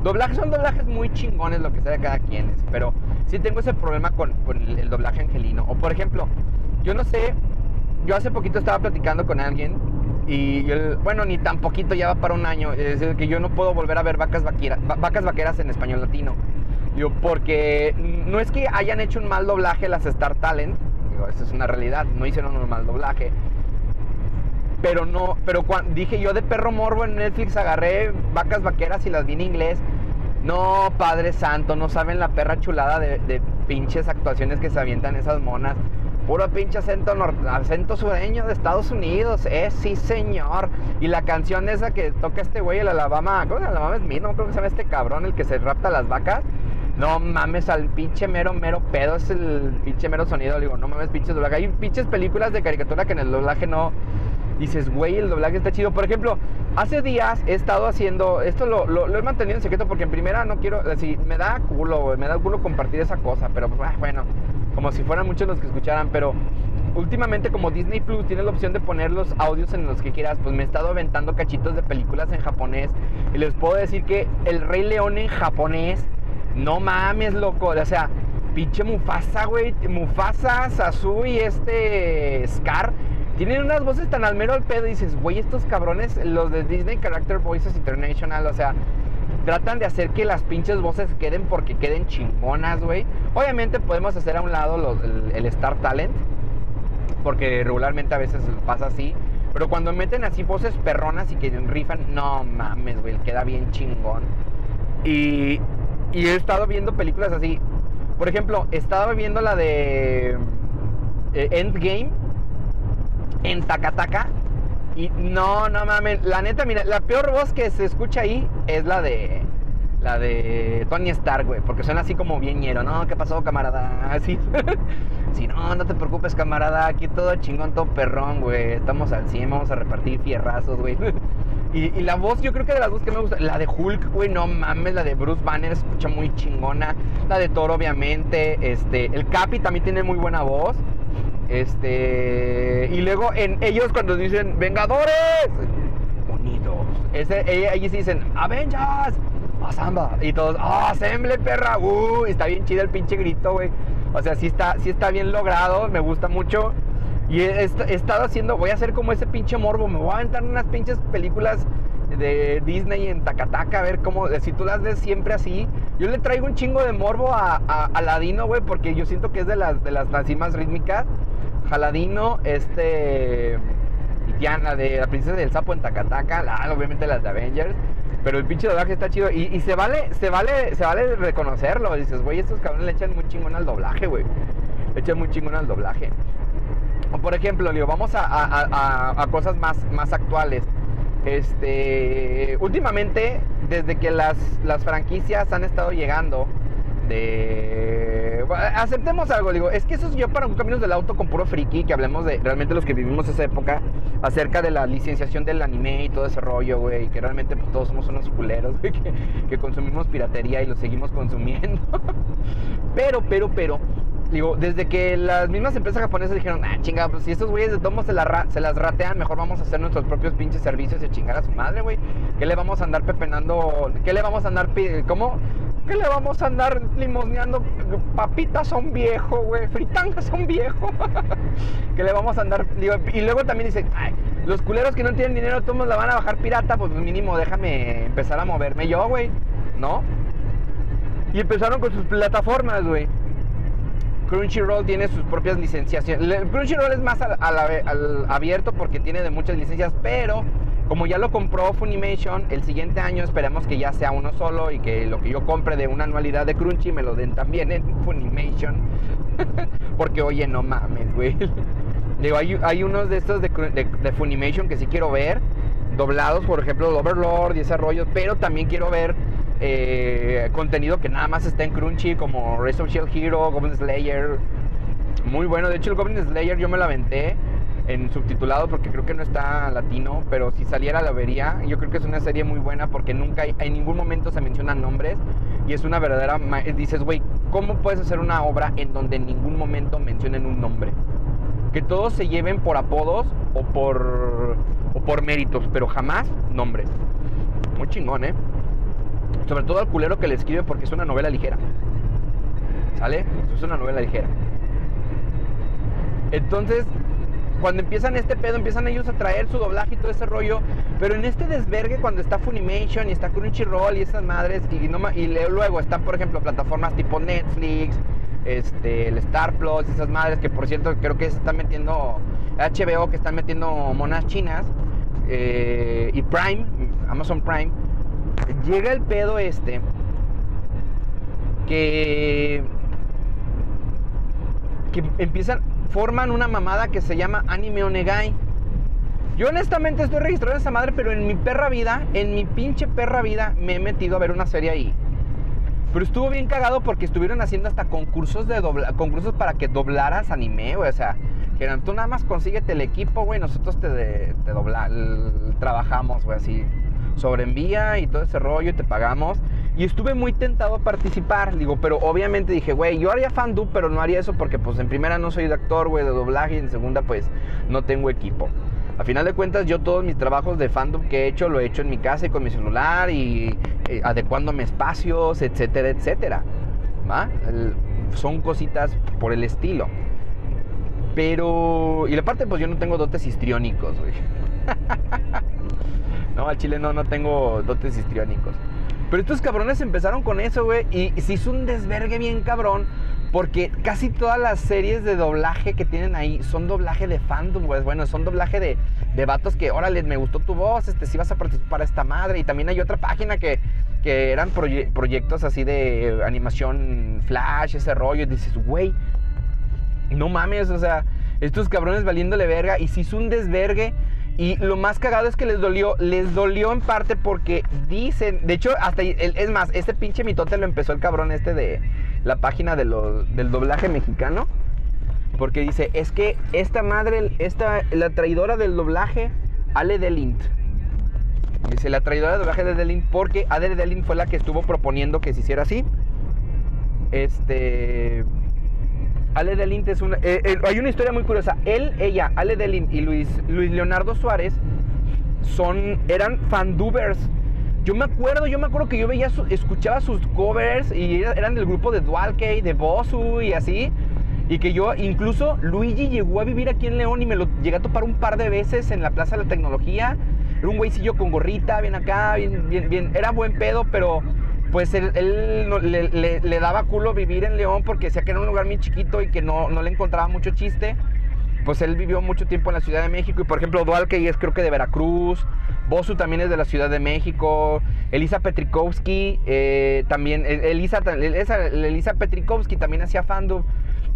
doblajes, son doblajes muy chingones, lo que sea cada quien. Pero sí tengo ese problema con, el doblaje angelino. O por ejemplo, yo no sé. Yo hace poquito estaba platicando con alguien y bueno, ni tan poquito, ya va para un año. Es decir, que yo no puedo volver a ver vacas, vaqueras, vacas vaqueras en español latino. Digo, porque no es que hayan hecho un mal doblaje las Star Talent. Digo, es una realidad. No hicieron un mal doblaje. Pero no, pero cuando dije yo de perro morbo en Netflix agarré vacas vaqueras y las vi en inglés. No, Padre Santo, no saben la perra chulada de, pinches actuaciones que se avientan esas monas. Puro pinche acento, acento sureño de Estados Unidos. Eh, sí, señor. Y la canción esa que toca este güey, el Alabama. ¿Cómo es Alabama es No creo que se llama este cabrón, el que se rapta las vacas. No mames, al pinche mero, mero pedo es el pinche mero sonido. Digo, no mames, pinches doblaje. Hay pinches películas de caricatura que en el doblaje no. Dices, güey, el doblaje está chido. Por ejemplo, hace días he estado haciendo. Esto lo, he mantenido en secreto porque en primera no quiero. Así, me da culo, me da culo compartir esa cosa. Pero pues, ah, bueno como si fueran muchos los que escucharan, pero últimamente como Disney Plus tiene la opción de poner los audios en los que quieras, pues me he estado aventando cachitos de películas en japonés y les puedo decir que El Rey León en japonés, no mames, loco, o sea, pinche Mufasa, güey, Mufasa, Sasu y este Scar tienen unas voces tan al mero al pedo y dices, güey, estos cabrones, los de Disney Character Voices International, o sea, tratan de hacer que las pinches voces queden porque queden chingonas, güey. Obviamente podemos hacer a un lado el, Star Talent, porque regularmente a veces pasa así. Pero cuando meten así voces perronas y que rifan, no mames, güey, queda bien chingón. Y, y he estado viendo películas así. Por ejemplo, estaba viendo la de eh, Endgame en Takataka y no, no mames. La neta, mira, la peor voz que se escucha ahí es la de. La de Tony Stark, güey. Porque suena así como bien ñero. No, ¿qué pasó, camarada? (laughs) Así. sí, no, no te preocupes, camarada. Aquí todo chingón, todo perrón, güey. Estamos al 100, vamos a repartir fierrazos, güey. (laughs) y, y, la voz, yo creo que de las dos que me gusta. La de Hulk, güey, no mames. La de Bruce Banner escucha muy chingona. La de Thor, obviamente. Este. El Capi también tiene muy buena voz. Este. Y luego en ellos cuando dicen Vengadores unidos. Ellos dicen Avengers. Asamba. Y todos, ¡ah, perra! ¡Uh! Está bien chido el pinche grito, güey. O sea, sí está, sí está bien logrado, me gusta mucho. Y he, estado haciendo, voy a hacer como ese pinche morbo, me voy a aventar unas pinches películas de Disney en Takataka, a ver cómo, si tú las ves siempre así. Yo le traigo un chingo de morbo a, a, Ladino, güey, porque yo siento que es de las, de las así más rítmicas. Jaladino, este. Diana de la princesa del sapo en Takataka, obviamente las de Avengers. Pero el pinche doblaje está chido. Y, se vale, se vale, se vale reconocerlo. Dices, güey, estos cabrones le echan muy chingón al doblaje, güey. Le echan muy chingón al doblaje. Por ejemplo, digo, vamos a, a, cosas más, más actuales. Este. Últimamente, desde que las, las franquicias han estado llegando de... aceptemos algo, digo, es que eso es yo para un Caminos del Auto con puro friki, que hablemos de realmente los que vivimos esa época, acerca de la licenciación del anime y todo ese rollo, güey, que realmente pues todos somos unos culeros, (laughs) güey, que, consumimos piratería y lo seguimos consumiendo. (laughs) pero, pero, pero, digo, desde que las mismas empresas japonesas dijeron, ah, chinga, pues si estos güeyes de todos se, se las ratean, mejor vamos a hacer nuestros propios pinches servicios y chingar a su madre, güey. ¿Qué le vamos a andar pepenando? ¿Qué le vamos a andar, cómo? ¿Qué le vamos a andar limosneando papitas a un viejo, güey? Fritangas a un viejo. (laughs) ¿Qué le vamos a andar? y luego también dicen, los culeros que no tienen dinero, todos la van a bajar pirata, pues mínimo déjame empezar a moverme yo, güey. ¿No? Y empezaron con sus plataformas, güey. Crunchyroll tiene sus propias licenciaciones. Crunchyroll es más al abierto porque tiene de muchas licencias, pero como ya lo compró Funimation, el siguiente año esperemos que ya sea uno solo y que lo que yo compre de una anualidad de Crunchy me lo den también en Funimation. (laughs) Porque oye, no mames, güey. (laughs) Digo, hay, unos de estos de, Funimation que sí quiero ver, doblados, por ejemplo, Overlord y ese rollo, pero también quiero ver eh, contenido que nada más está en Crunchy, como Race of Shield Hero, Goblin Slayer. Muy bueno, de hecho el Goblin Slayer yo me lo aventé en subtitulado porque creo que no está latino, pero si saliera la vería. Yo creo que es una serie muy buena porque nunca, en ningún momento se mencionan nombres y es una verdadera... Dices, güey, ¿cómo puedes hacer una obra en donde en ningún momento mencionen un nombre? Que todos se lleven por apodos o por, o por méritos, pero jamás nombres. Muy chingón, ¿eh? Sobre todo al culero que le escribe porque es una novela ligera. ¿Sale? Es una novela ligera. Entonces, cuando empiezan este pedo, empiezan ellos a traer su doblaje y todo ese rollo. Pero en este desvergue, cuando está Funimation y está Crunchyroll y esas madres, y, luego están, por ejemplo, plataformas tipo Netflix, este, el Star Plus, esas madres que por cierto creo que se están metiendo, HBO que están metiendo monas chinas, eh, y Prime, Amazon Prime, llega el pedo este que que empiezan forman una mamada que se llama Anime Onegai. Yo honestamente estoy registrado en esa madre, pero en mi perra vida, en mi pinche perra vida, me he metido a ver una serie ahí. Pero estuvo bien cagado porque estuvieron haciendo hasta concursos de dobla concursos para que doblaras anime, güey. O sea, que tú nada más consíguete el equipo, güey, nosotros te, dobla trabajamos, güey, así. Sobreenvía y todo ese rollo y te pagamos. Y estuve muy tentado a participar, digo, pero obviamente dije, güey, yo haría fandub, pero no haría eso porque pues en primera no soy de actor, güey, de doblaje y en segunda pues no tengo equipo. A final de cuentas yo todos mis trabajos de fandub que he hecho lo he hecho en mi casa y con mi celular y eh, adecuándome espacios, etcétera, etcétera. ¿Va? son cositas por el estilo. Pero... Y la parte pues yo no tengo dotes histriónicos, güey. (laughs) no, al chile no, no tengo dotes histriónicos. Pero estos cabrones empezaron con eso, güey. Y se hizo un desvergue bien cabrón. Porque casi todas las series de doblaje que tienen ahí son doblaje de fandom, güey. Bueno, son doblaje de, de vatos que, órale, me gustó tu voz, este, si vas a participar a esta madre. Y también hay otra página que, que eran proyectos así de animación flash, ese rollo. Y dices, güey, no mames, o sea, estos cabrones valiéndole verga. Y se hizo un desvergue y lo más cagado es que les dolió, les dolió en parte porque dicen, de hecho, hasta, es más, este pinche mitote lo empezó el cabrón este de la página de del doblaje mexicano. Porque dice, es que esta madre, esta, la traidora del doblaje, Ale Delint. Dice, la traidora del doblaje de Delint porque Ale Delint fue la que estuvo proponiendo que se hiciera así. Este Ale Delint es una. Eh, eh, hay una historia muy curiosa. Él, ella, Ale Delint y Luis, Luis Leonardo Suárez son, eran fandubers. Yo me acuerdo, yo me acuerdo que yo veía, escuchaba sus covers y eran del grupo de Dualkey, de Bosu y así. Y que yo, incluso Luigi llegó a vivir aquí en León y me lo llegué a topar un par de veces en la Plaza de la Tecnología. Era un güeycillo con gorrita, bien acá, bien, bien, bien. Era buen pedo, pero pues él, le, daba culo vivir en León porque decía que era un lugar muy chiquito y que no, le encontraba mucho chiste. Pues él vivió mucho tiempo en la Ciudad de México y por ejemplo Dualke es creo que de Veracruz, Bosu también es de la Ciudad de México, Elisa Petrikovsky eh, también, Elisa, Elisa Petrikovsky también hacía fandub.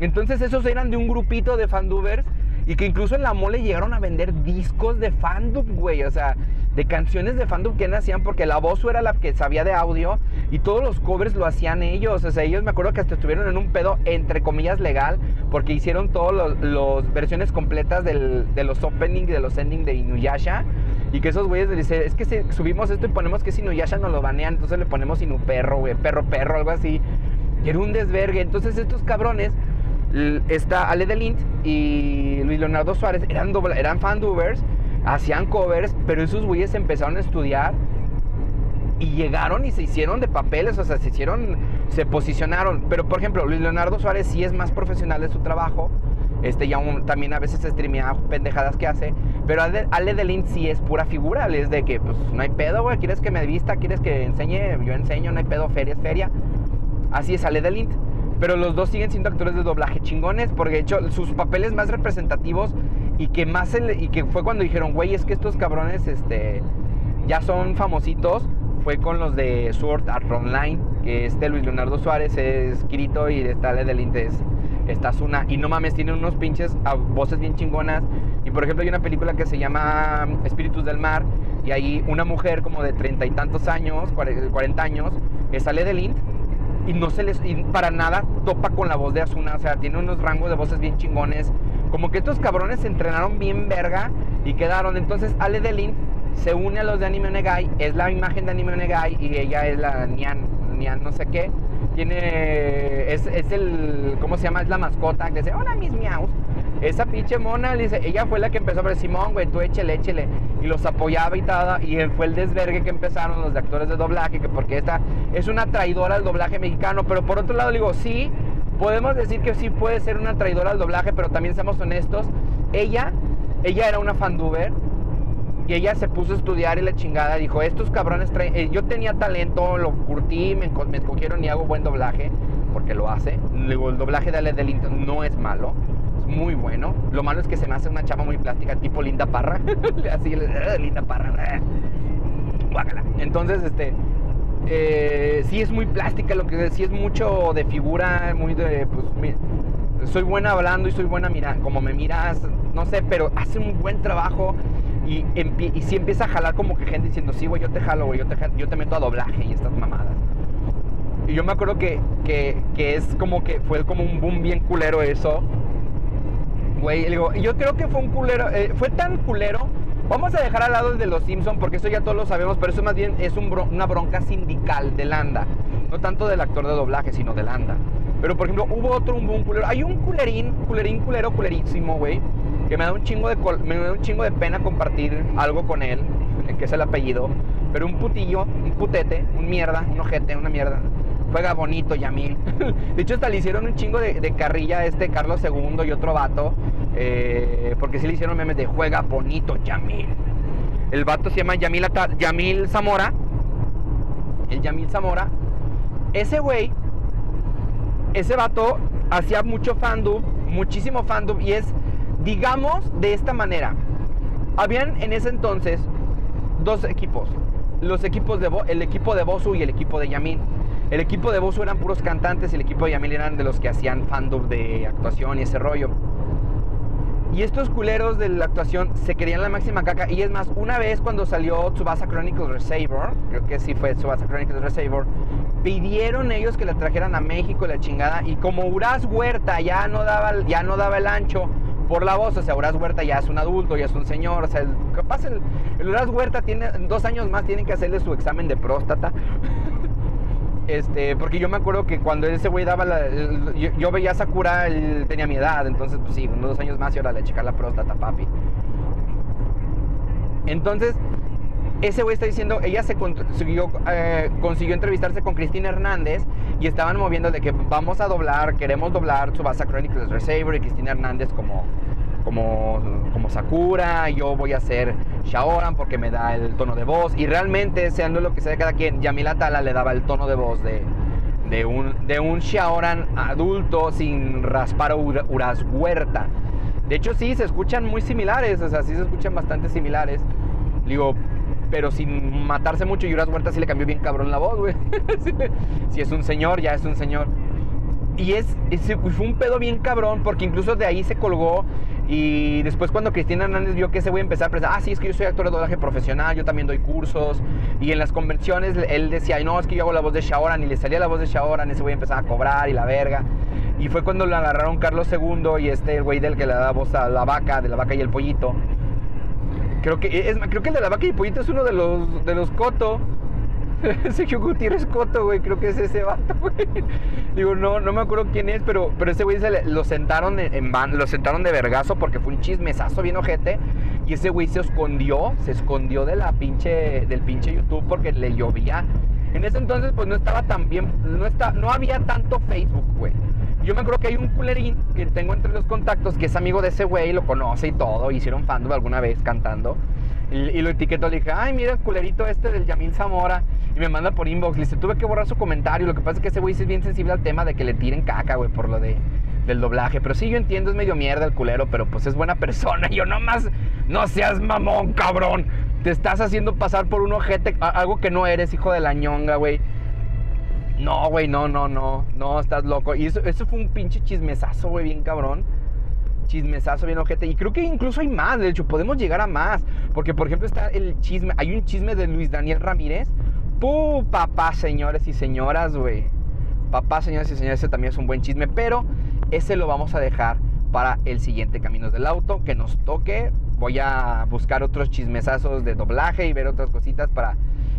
Entonces esos eran de un grupito de fandubers y que incluso en la mole llegaron a vender discos de fandub, güey. O sea, de canciones de fandom que hacían porque la voz era la que sabía de audio y todos los covers lo hacían ellos. O sea, ellos me acuerdo que hasta estuvieron en un pedo entre comillas legal porque hicieron todas las versiones completas de los openings, de los endings de Inuyasha. Y que esos güeyes dicen, es que si subimos esto y ponemos que es Inuyasha nos lo banean, entonces le ponemos Inu perro, güey, perro perro, algo así. Y era un desvergue. Entonces estos cabrones está Ale Delint y Luis Leonardo Suárez eran, eran fandubers hacían covers, pero esos güeyes empezaron a estudiar y llegaron y se hicieron de papeles, o sea, se hicieron, se posicionaron. Pero por ejemplo, Luis Leonardo Suárez sí es más profesional de su trabajo. Este ya también a veces streamea pendejadas que hace. Pero Ale Delin sí es pura figura. Es de que, pues, no hay pedo, güey. ¿Quieres que me vista? ¿Quieres que enseñe? Yo enseño, no hay pedo. Feria es feria. Así es Ale Delint. Pero los dos siguen siendo actores de doblaje chingones. Porque de hecho, sus papeles más representativos y que más y que fue cuando dijeron, güey, es que estos cabrones este, ya son famositos. Fue con los de Sword Art Online, que este Luis Leonardo Suárez es Kirito y está Delinte es esta Zuna. Y no mames, tiene unos pinches voces bien chingonas. Y por ejemplo, hay una película que se llama Espíritus del Mar. Y ahí una mujer como de treinta y tantos años, cuarenta años, sale de y no se les, y para nada topa con la voz de Asuna. O sea, tiene unos rangos de voces bien chingones como que estos cabrones se entrenaron bien verga y quedaron. Entonces Ale Delin se une a los de Anime Onegai, es la imagen de Anime Onegai y ella es la Nian, Nian no sé qué. Tiene, es, es el, ¿cómo se llama? Es la mascota que dice, hola mis miaus. Esa pinche mona, dice, ella fue la que empezó a ver, Simón, güey, tú échele, échele. Y los apoyaba y todo. Y fue el desvergue que empezaron los de actores de doblaje, que porque esta es una traidora al doblaje mexicano. Pero por otro lado, digo, sí, podemos decir que sí puede ser una traidora al doblaje, pero también seamos honestos. Ella, ella era una fanduber y ella se puso a estudiar y la chingada dijo, estos cabrones traen... Eh, yo tenía talento, lo curtí, me, escogieron y hago buen doblaje, porque lo hace. Luego, el doblaje de Ale del no es malo, es muy bueno. Lo malo es que se me hace una chava muy plástica, tipo Linda Parra. (laughs) Así, uh, Linda Parra. Guácala. Entonces, este... Eh, sí es muy plástica, lo que sí es mucho de figura, muy de... Pues, soy buena hablando y soy buena mirando, como me miras, no sé, pero hace un buen trabajo y, y sí empieza a jalar como que gente diciendo, sí, güey, yo te jalo, güey, yo te, yo te meto a doblaje y estas mamadas. Y yo me acuerdo que, que, que, es como que fue como un boom bien culero eso. Güey, yo creo que fue un culero, eh, fue tan culero. Vamos a dejar al lado de los Simpsons porque eso ya todos lo sabemos, pero eso más bien es un una bronca sindical de Landa. No tanto del actor de doblaje, sino de Landa. Pero por ejemplo, hubo otro un culero. Hay un culerín, culerín, culero, culerísimo, güey que me da un chingo de me da un chingo de pena compartir algo con él, que es el apellido, pero un putillo, un putete, un mierda, un ojete, una mierda. Juega bonito, Yamil. (laughs) De hecho, hasta le hicieron un chingo de, carrilla a este Carlos II y otro vato. Eh, porque sí le hicieron memes de juega bonito, Yamil. El vato se llama Yamil, Yamil Zamora. El Yamil Zamora. Ese güey, ese vato hacía mucho fandom, muchísimo fandom. Y es Digamos de esta manera, habían en ese entonces dos equipos. Los equipos de el equipo de Bosu y el equipo de Yamil. El equipo de Bosu eran puros cantantes y el equipo de Yamil eran de los que hacían fandom de actuación y ese rollo. Y estos culeros de la actuación se querían la máxima caca. Y es más, una vez cuando salió Tsubasa Chronicles Receiver, creo que sí fue Tsubasa Chronicles Receiver, pidieron ellos que la trajeran a México la chingada. Y como Uraz Huerta ya no daba, ya no daba el ancho, por la voz, o sea, Horaz Huerta ya es un adulto, ya es un señor, o sea, el, capaz el, el Horaz Huerta tiene, dos años más tienen que hacerle su examen de próstata. (laughs) Este, porque yo me acuerdo que cuando ese güey daba la. yo, veía a Sakura, él tenía mi edad, entonces, pues sí, unos dos años más y ahora le checar la próstata, papi. Entonces, ese güey está diciendo, ella se consiguió, eh, consiguió entrevistarse con Cristina Hernández y estaban moviendo de que vamos a doblar, queremos doblar Tsubasa Chronicles Resaver y Cristina Hernández como, como, como Sakura, yo voy a ser Shaoran porque me da el tono de voz y realmente, seando lo que sea de cada quien, Yamila Tala le daba el tono de voz de, de un, de un Shaoran adulto sin raspar Uras Huerta. De hecho, sí, se escuchan muy similares, o sea, sí se escuchan bastante similares. Digo, pero sin matarse mucho. Y Uras Huerta sí le cambió bien cabrón la voz, güey. (laughs) si es un señor, ya es un señor. Y es, fue un pedo bien cabrón, porque incluso de ahí se colgó. Y después, cuando Cristina Hernández vio que ese güey empezar a pensar, ah, sí, es que yo soy actor de doblaje profesional, yo también doy cursos. Y en las convenciones él decía, no, es que yo hago la voz de Shaoran, y le salía la voz de Shaoran, ese güey empezaba a cobrar y la verga. Y fue cuando le agarraron Carlos II y este, el güey del que le da voz a la vaca, de la vaca y el pollito Creo que, es, creo que el de la vaca y pollito es uno de los, de los Coto. (laughs) Sergio Gutiérrez Coto, güey, creo que es ese vato, (laughs) güey. Digo, no, no me acuerdo quién es, pero, pero ese güey se lo sentaron en, van, lo sentaron de vergazo porque fue un chismesazo bien ojete. Y ese güey se escondió, se escondió de la pinche, del pinche YouTube porque le llovía. En ese entonces, pues no estaba tan bien, no, está, no había tanto Facebook, güey. Yo me acuerdo que hay un culerín que tengo entre los contactos que es amigo de ese güey, lo conoce y todo, hicieron fandom alguna vez cantando. Y, lo etiquetó, le dije, ay, mira el culerito este del Yamil Zamora. Y me manda por inbox, le dice, tuve que borrar su comentario. Lo que pasa es que ese güey es bien sensible al tema de que le tiren caca, güey, por lo de, del doblaje. Pero sí, yo entiendo, es medio mierda el culero, pero pues es buena (laughs) persona. Y yo nomás, no seas mamón, cabrón. Te estás haciendo pasar por un ojete, algo que no eres, hijo de la ñonga, güey. No, güey, no, no, no, no, estás loco. Y eso, eso fue un pinche chismesazo, güey, bien cabrón. Chismesazo, bien ojete. Y creo que incluso hay más, de hecho, podemos llegar a más. Porque, por ejemplo, está el chisme, hay un chisme de Luis Daniel Ramírez. ¡Puh, papá, señores y señoras, güey! Papá, señores y señores, ese también es un buen chisme, pero ese lo vamos a dejar para el siguiente Caminos del Auto que nos toque. Voy a buscar otros chismesazos de doblaje y ver otras cositas para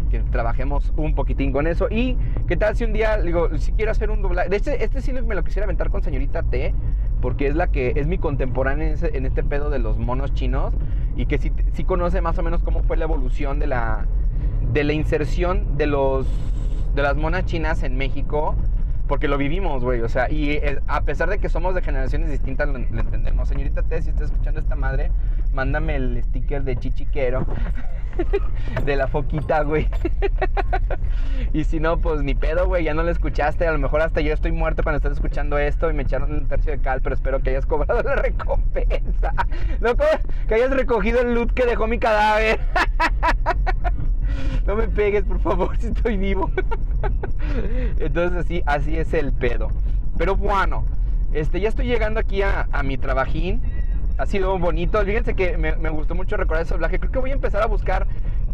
que trabajemos un poquitín con eso. Y qué tal si un día, digo, si quiero hacer un doblaje. Este, este sí me lo quisiera aventar con señorita T, porque es la que es mi contemporánea en, este pedo de los monos chinos y que sí, sí, conoce más o menos cómo fue la evolución de la, de la inserción de, los, de las monas chinas en México. Porque lo vivimos, güey. O sea, y eh, a pesar de que somos de generaciones distintas, lo, entendemos. Señorita T, si está escuchando esta madre, mándame el sticker de chichiquero. (laughs) de la foquita, güey. y si no, pues ni pedo, güey, ya no lo escuchaste. A lo mejor hasta yo estoy muerto cuando estás escuchando esto y me echaron un tercio de cal, pero espero que hayas cobrado la recompensa. No, que hayas recogido el loot que dejó mi cadáver. no me pegues, por favor, si estoy vivo. Entonces así, así es el pedo. Pero bueno, este, ya estoy llegando aquí a, a mi trabajín ha sido bonito. Fíjense que me, gustó mucho recordar ese doblaje. Creo que voy a empezar a buscar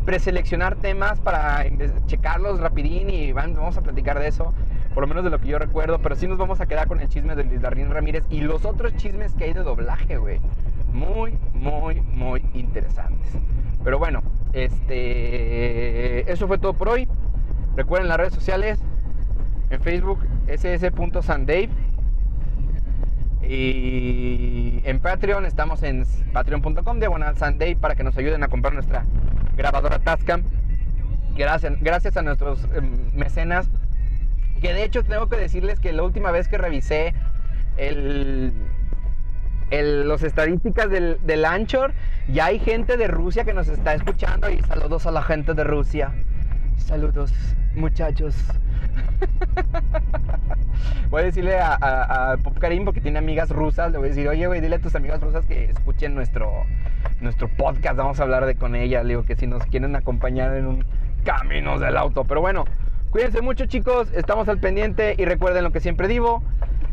preseleccionar temas para checarlos rapidín y vamos a platicar de eso, por lo menos de lo que yo recuerdo, pero sí nos vamos a quedar con el chisme de Luis Ramírez y los otros chismes que hay de doblaje, güey. Muy, muy, muy interesantes. Pero bueno, este, eso fue todo por hoy. Recuerden las redes sociales, en Facebook, ss.sandave y en Patreon estamos en patreon.com diagonal Sunday para que nos ayuden a comprar nuestra grabadora Tascam. Gracias, gracias a nuestros em, mecenas. Que de hecho tengo que decirles que la última vez que revisé el, los estadísticas del, del Anchor, ya hay gente de Rusia que nos está escuchando y saludos a la gente de Rusia. Saludos, muchachos. (laughs) voy a decirle a, Pop Karim, porque tiene amigas rusas, le voy a decir, oye, güey, dile a tus amigas rusas que escuchen nuestro, nuestro podcast, vamos a hablar de con ellas, digo que si nos quieren acompañar en un Caminos del Auto. Pero bueno, cuídense mucho, chicos, estamos al pendiente y recuerden lo que siempre digo,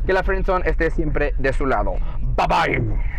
que la friendzone esté siempre de su lado. Bye bye.